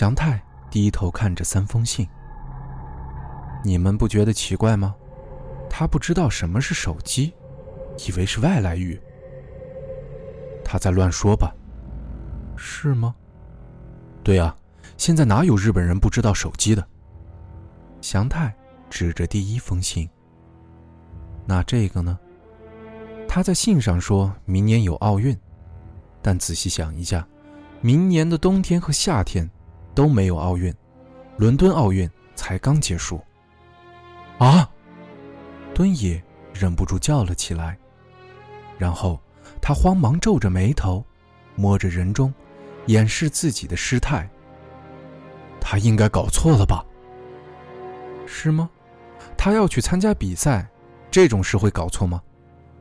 祥太低头看着三封信，你们不觉得奇怪吗？他不知道什么是手机。以为是外来语，他在乱说吧？是吗？对啊，现在哪有日本人不知道手机的？祥太指着第一封信。那这个呢？他在信上说明年有奥运，但仔细想一下，明年的冬天和夏天都没有奥运，伦敦奥运才刚结束。啊！敦也忍不住叫了起来。然后，他慌忙皱着眉头，摸着人中，掩饰自己的失态。他应该搞错了吧？是吗？他要去参加比赛，这种事会搞错吗？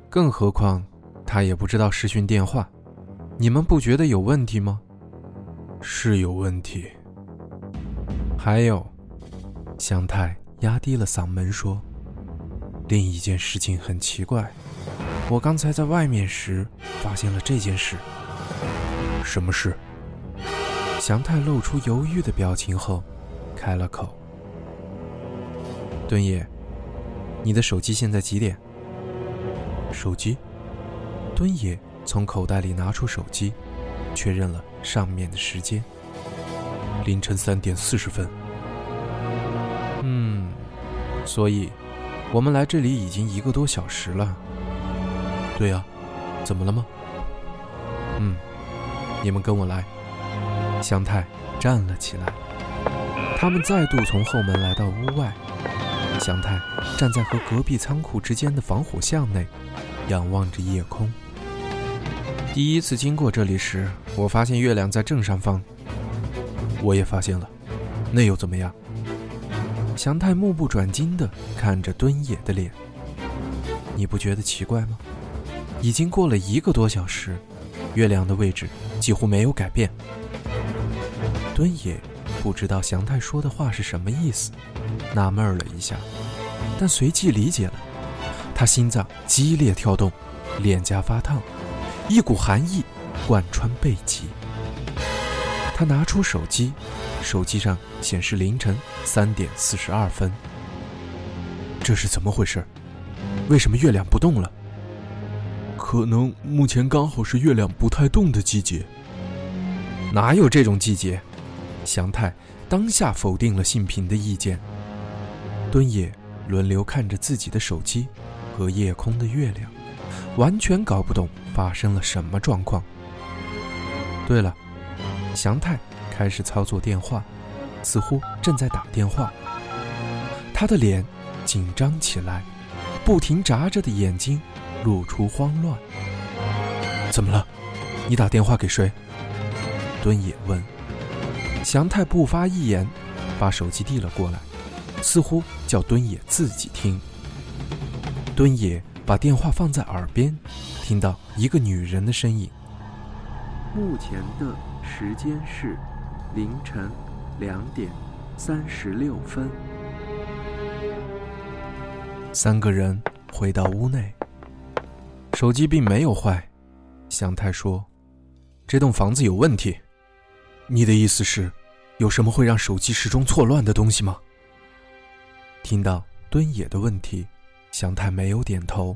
更何况，他也不知道视讯电话。你们不觉得有问题吗？是有问题。还有，香太压低了嗓门说：“另一件事情很奇怪。”我刚才在外面时发现了这件事。什么事？祥太露出犹豫的表情后，开了口：“敦野，你的手机现在几点？”手机。敦野从口袋里拿出手机，确认了上面的时间：凌晨三点四十分。所以，我们来这里已经一个多小时了。对呀，怎么了吗？嗯，你们跟我来。香太站了起来，他们再度从后门来到屋外。香太站在和隔壁仓库之间的防火巷内，仰望着夜空。第一次经过这里时，我发现月亮在正上方。我也发现了，那又怎么样？祥太目不转睛地看着敦野的脸，你不觉得奇怪吗？已经过了一个多小时，月亮的位置几乎没有改变。敦野不知道祥太说的话是什么意思，纳闷了一下，但随即理解了。他心脏激烈跳动，脸颊发烫，一股寒意贯穿背脊。他拿出手机，手机上显示凌晨三点四十二分。这是怎么回事？为什么月亮不动了？可能目前刚好是月亮不太动的季节。哪有这种季节？祥太当下否定了信平的意见。敦也轮流看着自己的手机和夜空的月亮，完全搞不懂发生了什么状况。对了，祥太开始操作电话，似乎正在打电话。他的脸紧张起来，不停眨着的眼睛。露出慌乱。怎么了？你打电话给谁？敦野问。祥太不发一言，把手机递了过来，似乎叫敦野自己听。敦野把电话放在耳边，听到一个女人的声音。目前的时间是凌晨两点三十六分。三个人回到屋内。手机并没有坏，祥太说：“这栋房子有问题。”你的意思是，有什么会让手机时钟错乱的东西吗？听到敦野的问题，祥太没有点头。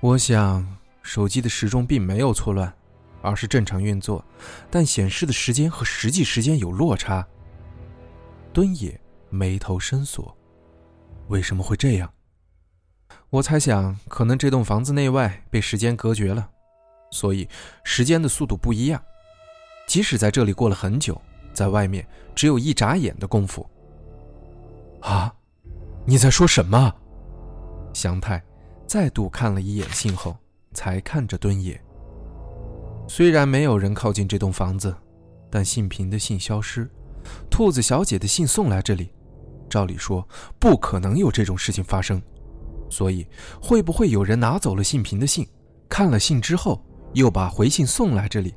我想，手机的时钟并没有错乱，而是正常运作，但显示的时间和实际时间有落差。敦野眉头深锁，为什么会这样？我猜想，可能这栋房子内外被时间隔绝了，所以时间的速度不一样。即使在这里过了很久，在外面只有一眨眼的功夫。啊，你在说什么？祥太再度看了一眼信后，才看着敦野。虽然没有人靠近这栋房子，但信平的信消失，兔子小姐的信送来这里，照理说不可能有这种事情发生。所以，会不会有人拿走了信平的信，看了信之后又把回信送来这里？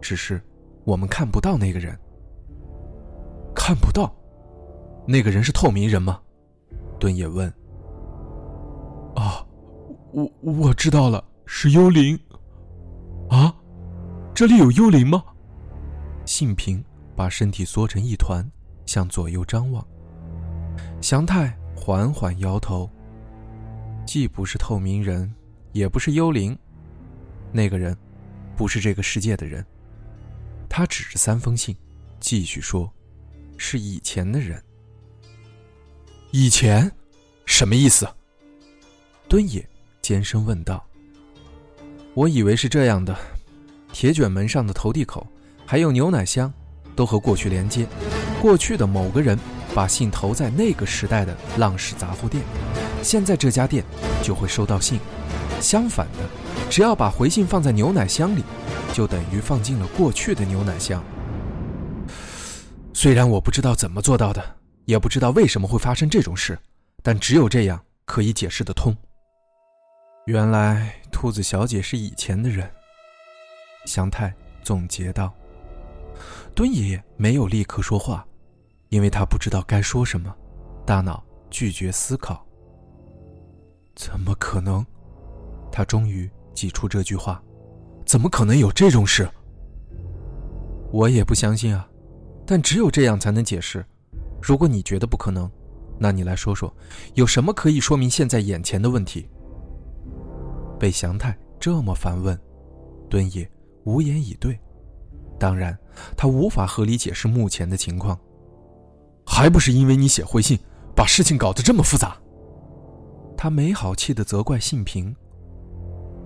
只是我们看不到那个人。看不到，那个人是透明人吗？敦也问。啊，我我知道了，是幽灵。啊，这里有幽灵吗？信平把身体缩成一团，向左右张望。祥太缓缓摇头。既不是透明人，也不是幽灵，那个人不是这个世界的人。他指着三封信，继续说：“是以前的人。”以前，什么意思？敦也尖声问道。我以为是这样的：铁卷门上的投递口，还有牛奶箱，都和过去连接。过去的某个人把信投在那个时代的浪氏杂货店。现在这家店就会收到信，相反的，只要把回信放在牛奶箱里，就等于放进了过去的牛奶箱。虽然我不知道怎么做到的，也不知道为什么会发生这种事，但只有这样可以解释得通。原来兔子小姐是以前的人，祥太总结道。敦爷爷没有立刻说话，因为他不知道该说什么，大脑拒绝思考。怎么可能？他终于挤出这句话：“怎么可能有这种事？”我也不相信啊，但只有这样才能解释。如果你觉得不可能，那你来说说，有什么可以说明现在眼前的问题？被祥太这么反问，敦爷无言以对。当然，他无法合理解释目前的情况。还不是因为你写回信，把事情搞得这么复杂。他没好气的责怪信平：“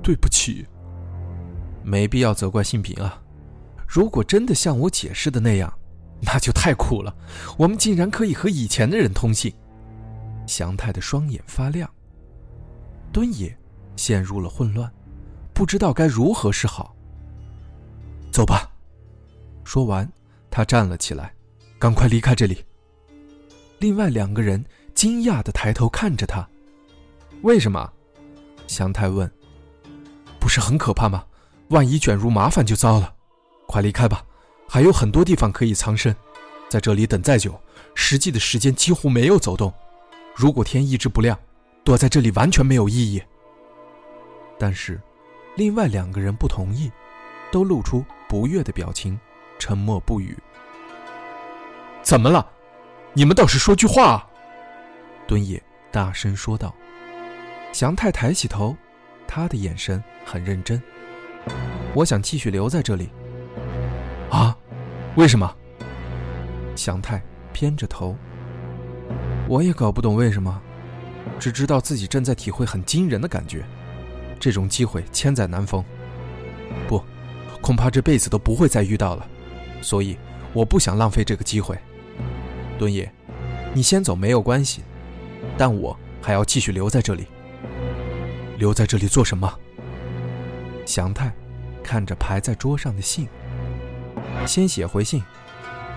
对不起，没必要责怪信平啊。如果真的像我解释的那样，那就太酷了。我们竟然可以和以前的人通信。”祥太的双眼发亮。敦也陷入了混乱，不知道该如何是好。走吧。说完，他站了起来：“赶快离开这里。”另外两个人惊讶的抬头看着他。为什么？祥太问。不是很可怕吗？万一卷入麻烦就糟了。快离开吧，还有很多地方可以藏身。在这里等再久，实际的时间几乎没有走动。如果天一直不亮，躲在这里完全没有意义。但是，另外两个人不同意，都露出不悦的表情，沉默不语。怎么了？你们倒是说句话！敦野大声说道。祥太抬起头，他的眼神很认真。我想继续留在这里。啊？为什么？祥太偏着头。我也搞不懂为什么，只知道自己正在体会很惊人的感觉。这种机会千载难逢，不，恐怕这辈子都不会再遇到了。所以我不想浪费这个机会。敦也，你先走没有关系，但我还要继续留在这里。留在这里做什么？祥太看着排在桌上的信，先写回信，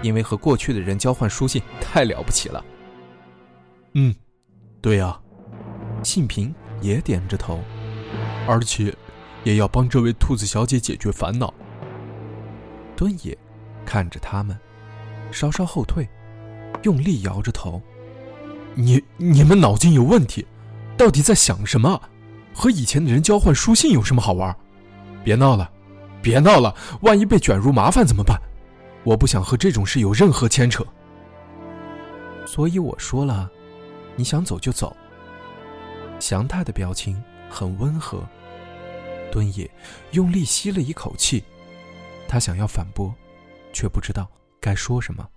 因为和过去的人交换书信太了不起了。嗯，对呀，信平也点着头，而且也要帮这位兔子小姐解决烦恼。敦野看着他们，稍稍后退，用力摇着头：“你你们脑筋有问题，到底在想什么？”和以前的人交换书信有什么好玩？别闹了，别闹了！万一被卷入麻烦怎么办？我不想和这种事有任何牵扯。所以我说了，你想走就走。祥太的表情很温和。敦也用力吸了一口气，他想要反驳，却不知道该说什么。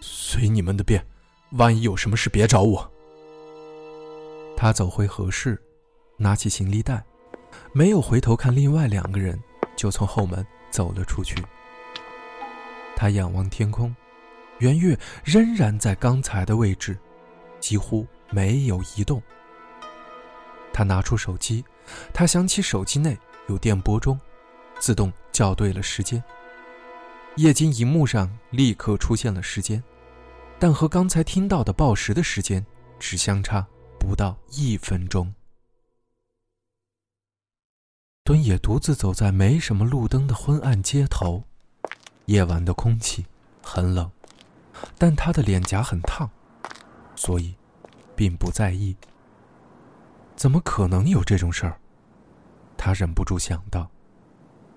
随你们的便，万一有什么事，别找我。他走回合适，拿起行李袋，没有回头看另外两个人，就从后门走了出去。他仰望天空，圆月仍然在刚才的位置，几乎没有移动。他拿出手机，他想起手机内有电波钟，自动校对了时间。液晶荧幕上立刻出现了时间，但和刚才听到的报时的时间只相差不到一分钟。敦也独自走在没什么路灯的昏暗街头，夜晚的空气很冷，但他的脸颊很烫，所以并不在意。怎么可能有这种事儿？他忍不住想到，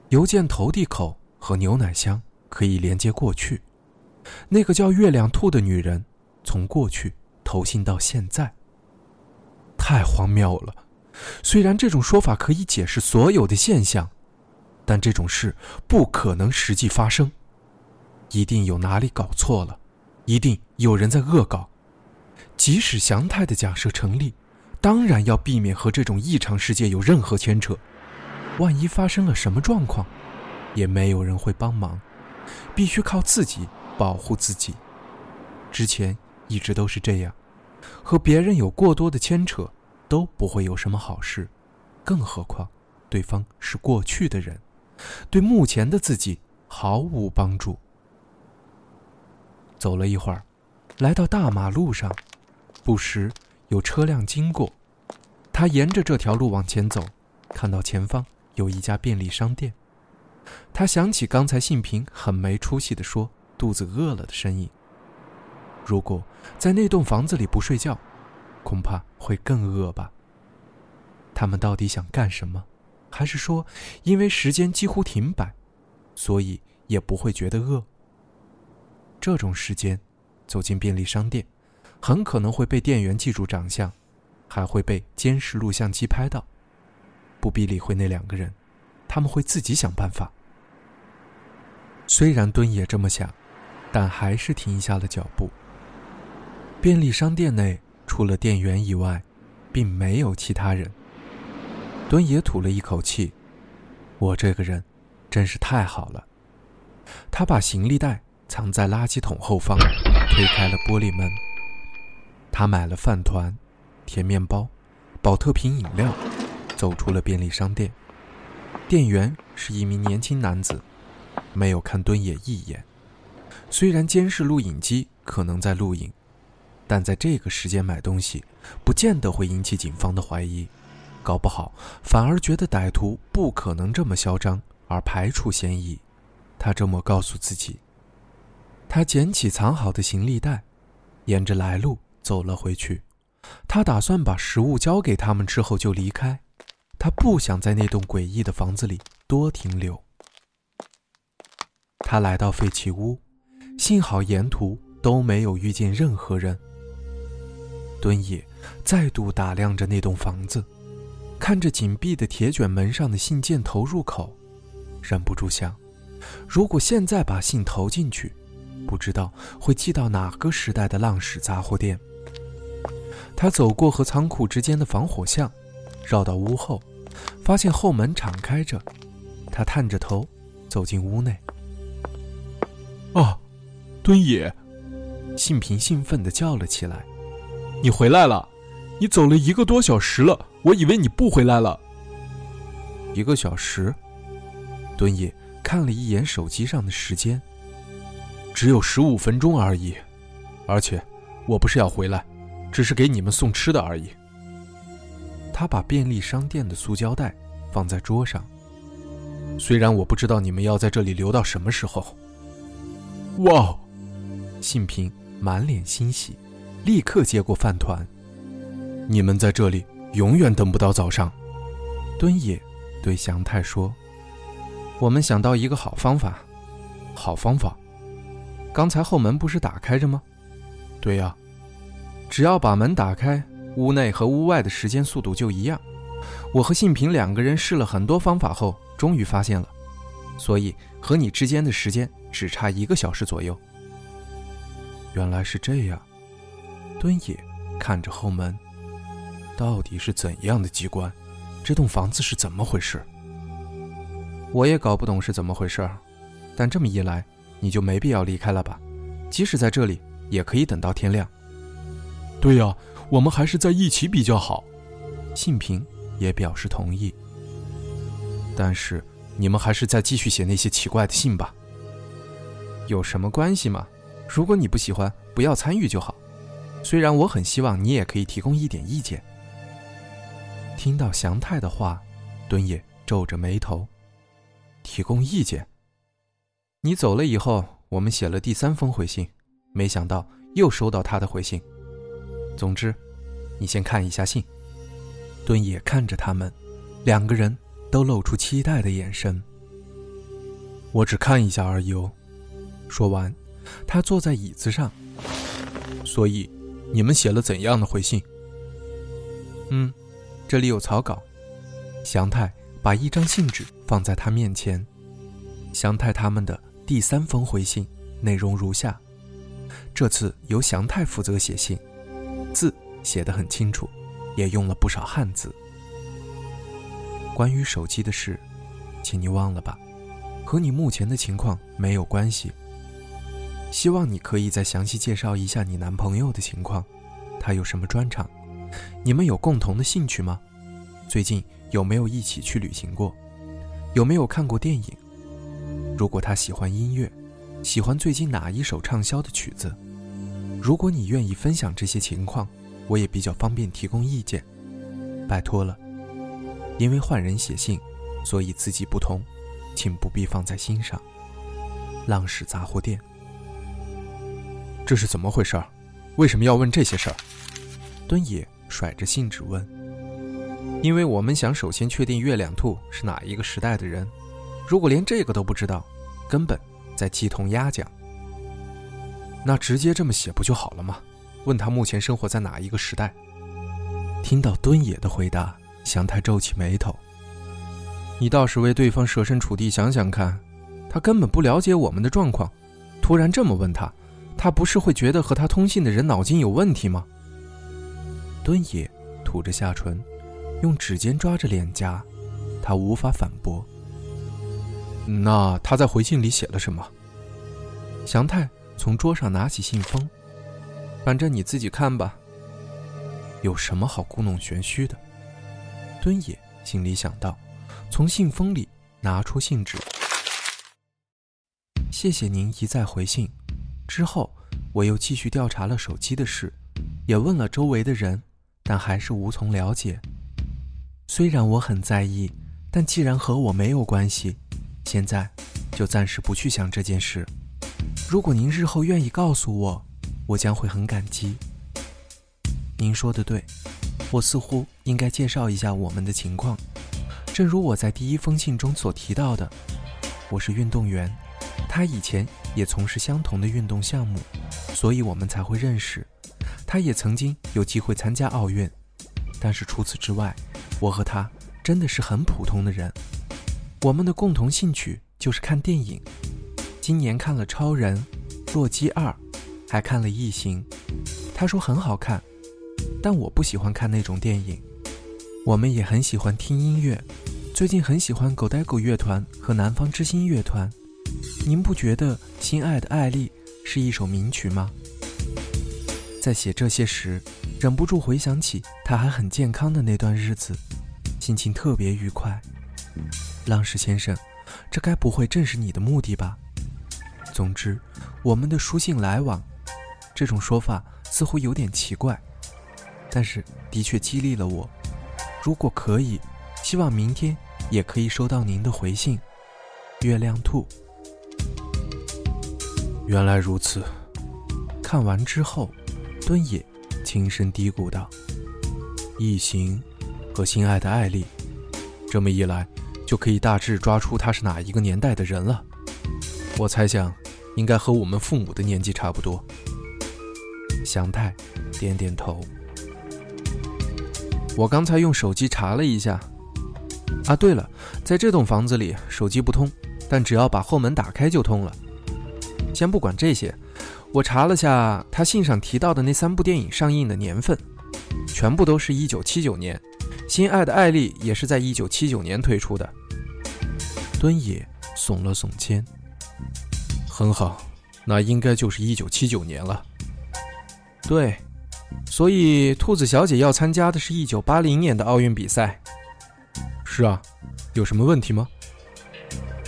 邮件投递口和牛奶箱可以连接过去。那个叫月亮兔的女人，从过去投信到现在。太荒谬了！虽然这种说法可以解释所有的现象，但这种事不可能实际发生。一定有哪里搞错了，一定有人在恶搞。即使祥太的假设成立。当然要避免和这种异常世界有任何牵扯，万一发生了什么状况，也没有人会帮忙，必须靠自己保护自己。之前一直都是这样，和别人有过多的牵扯都不会有什么好事，更何况对方是过去的人，对目前的自己毫无帮助。走了一会儿，来到大马路上，不时。有车辆经过，他沿着这条路往前走，看到前方有一家便利商店。他想起刚才信平很没出息地说肚子饿了的声音。如果在那栋房子里不睡觉，恐怕会更饿吧。他们到底想干什么？还是说，因为时间几乎停摆，所以也不会觉得饿？这种时间，走进便利商店。很可能会被店员记住长相，还会被监视录像机拍到。不必理会那两个人，他们会自己想办法。虽然敦也这么想，但还是停下了脚步。便利商店内除了店员以外，并没有其他人。敦也吐了一口气：“我这个人，真是太好了。”他把行李袋藏在垃圾桶后方，推开了玻璃门。他买了饭团、甜面包、宝特瓶饮料，走出了便利商店。店员是一名年轻男子，没有看敦也一眼。虽然监视录影机可能在录影，但在这个时间买东西，不见得会引起警方的怀疑，搞不好反而觉得歹徒不可能这么嚣张，而排除嫌疑。他这么告诉自己。他捡起藏好的行李袋，沿着来路。走了回去，他打算把食物交给他们之后就离开。他不想在那栋诡异的房子里多停留。他来到废弃屋，幸好沿途都没有遇见任何人。敦野再度打量着那栋房子，看着紧闭的铁卷门上的信件投入口，忍不住想：如果现在把信投进去，不知道会寄到哪个时代的浪矢杂货店。他走过和仓库之间的防火巷，绕到屋后，发现后门敞开着。他探着头走进屋内。啊，敦野！信平兴奋地叫了起来：“你回来了！你走了一个多小时了，我以为你不回来了。”一个小时？敦野看了一眼手机上的时间，只有十五分钟而已。而且，我不是要回来。只是给你们送吃的而已。他把便利商店的塑胶袋放在桌上。虽然我不知道你们要在这里留到什么时候。哇！信平满脸欣喜，立刻接过饭团。你们在这里永远等不到早上。敦也对祥太说：“我们想到一个好方法。好方法？刚才后门不是打开着吗？对呀。”只要把门打开，屋内和屋外的时间速度就一样。我和信平两个人试了很多方法后，终于发现了，所以和你之间的时间只差一个小时左右。原来是这样。敦也看着后门，到底是怎样的机关？这栋房子是怎么回事？我也搞不懂是怎么回事，但这么一来，你就没必要离开了吧？即使在这里，也可以等到天亮。对呀，我们还是在一起比较好。信平也表示同意。但是你们还是再继续写那些奇怪的信吧。有什么关系吗？如果你不喜欢，不要参与就好。虽然我很希望你也可以提供一点意见。听到祥太的话，敦也皱着眉头。提供意见。你走了以后，我们写了第三封回信，没想到又收到他的回信。总之，你先看一下信。敦也看着他们，两个人都露出期待的眼神。我只看一下而已哦。说完，他坐在椅子上。所以，你们写了怎样的回信？嗯，这里有草稿。祥太把一张信纸放在他面前。祥太他们的第三封回信内容如下：这次由祥太负责写信，字写得很清楚，也用了不少汉字。关于手机的事，请你忘了吧，和你目前的情况没有关系。希望你可以再详细介绍一下你男朋友的情况，他有什么专长？你们有共同的兴趣吗？最近有没有一起去旅行过？有没有看过电影？如果他喜欢音乐，喜欢最近哪一首畅销的曲子？如果你愿意分享这些情况，我也比较方便提供意见。拜托了，因为换人写信，所以字迹不同，请不必放在心上。浪矢杂货店。这是怎么回事？为什么要问这些事儿？敦野甩着信纸问：“因为我们想首先确定月亮兔是哪一个时代的人。如果连这个都不知道，根本在鸡同鸭讲。那直接这么写不就好了吗？问他目前生活在哪一个时代？”听到敦野的回答，祥太皱起眉头：“你倒是为对方设身处地想想看，他根本不了解我们的状况，突然这么问他。”他不是会觉得和他通信的人脑筋有问题吗？敦野吐着下唇，用指尖抓着脸颊，他无法反驳。那他在回信里写了什么？祥太从桌上拿起信封，反正你自己看吧。有什么好故弄玄虚的？敦野心里想到，从信封里拿出信纸。谢谢您一再回信。之后，我又继续调查了手机的事，也问了周围的人，但还是无从了解。虽然我很在意，但既然和我没有关系，现在就暂时不去想这件事。如果您日后愿意告诉我，我将会很感激。您说的对，我似乎应该介绍一下我们的情况。正如我在第一封信中所提到的，我是运动员。他以前也从事相同的运动项目，所以我们才会认识。他也曾经有机会参加奥运，但是除此之外，我和他真的是很普通的人。我们的共同兴趣就是看电影，今年看了《超人》《洛基二》，还看了《异形》。他说很好看，但我不喜欢看那种电影。我们也很喜欢听音乐，最近很喜欢狗呆狗乐团和南方之星乐团。您不觉得《亲爱的艾丽》是一首名曲吗？在写这些时，忍不住回想起他还很健康的那段日子，心情特别愉快。浪矢先生，这该不会正是你的目的吧？总之，我们的书信来往，这种说法似乎有点奇怪，但是的确激励了我。如果可以，希望明天也可以收到您的回信。月亮兔。原来如此。看完之后，敦也轻声嘀咕道：“异形和心爱的艾丽，这么一来，就可以大致抓出他是哪一个年代的人了。我猜想，应该和我们父母的年纪差不多。”祥太点点头。我刚才用手机查了一下。啊，对了，在这栋房子里，手机不通。但只要把后门打开就通了。先不管这些，我查了下他信上提到的那三部电影上映的年份，全部都是一九七九年，《心爱的艾丽》也是在一九七九年推出的。敦也耸了耸肩，很好，那应该就是一九七九年了。对，所以兔子小姐要参加的是一九八零年的奥运比赛。是啊，有什么问题吗？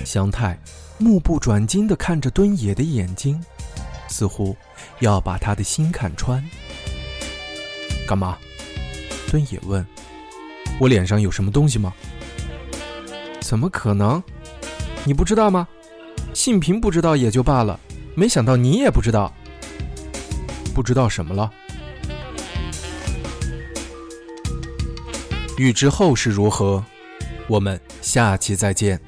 祥太目不转睛地看着敦野的眼睛，似乎要把他的心看穿。干嘛？敦野问。我脸上有什么东西吗？怎么可能？你不知道吗？信平不知道也就罢了，没想到你也不知道。不知道什么了？欲知后事如何，我们下期再见。